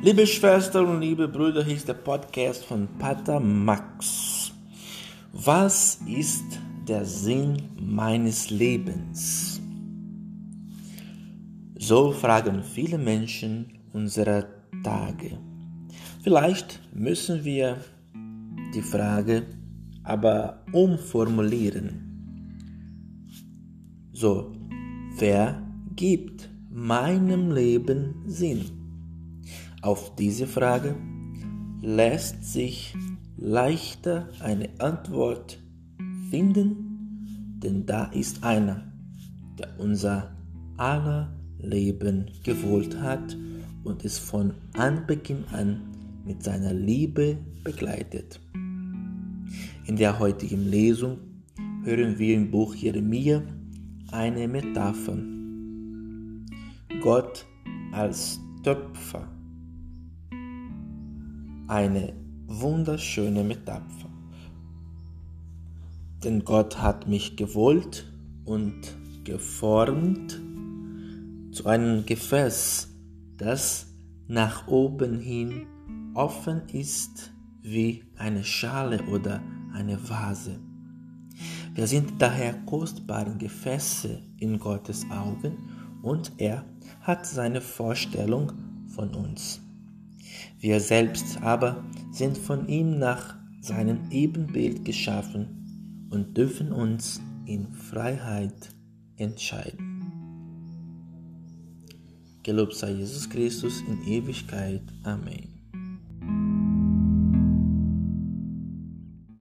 Liebe Schwestern und liebe Brüder, hier ist der Podcast von Pater Max. Was ist der Sinn meines Lebens? So fragen viele Menschen unserer Tage. Vielleicht müssen wir die Frage aber umformulieren. So, wer gibt meinem Leben Sinn? Auf diese Frage lässt sich leichter eine Antwort finden, denn da ist einer, der unser aller Leben gewollt hat und es von Anbeginn an mit seiner Liebe begleitet. In der heutigen Lesung hören wir im Buch Jeremia eine Metapher. Gott als Töpfer. Eine wunderschöne Metapher. Denn Gott hat mich gewollt und geformt zu einem Gefäß, das nach oben hin offen ist wie eine Schale oder eine Vase. Wir sind daher kostbare Gefäße in Gottes Augen und er hat seine Vorstellung von uns. Wir selbst aber sind von ihm nach seinem Ebenbild geschaffen und dürfen uns in Freiheit entscheiden. Gelobt sei Jesus Christus in Ewigkeit. Amen.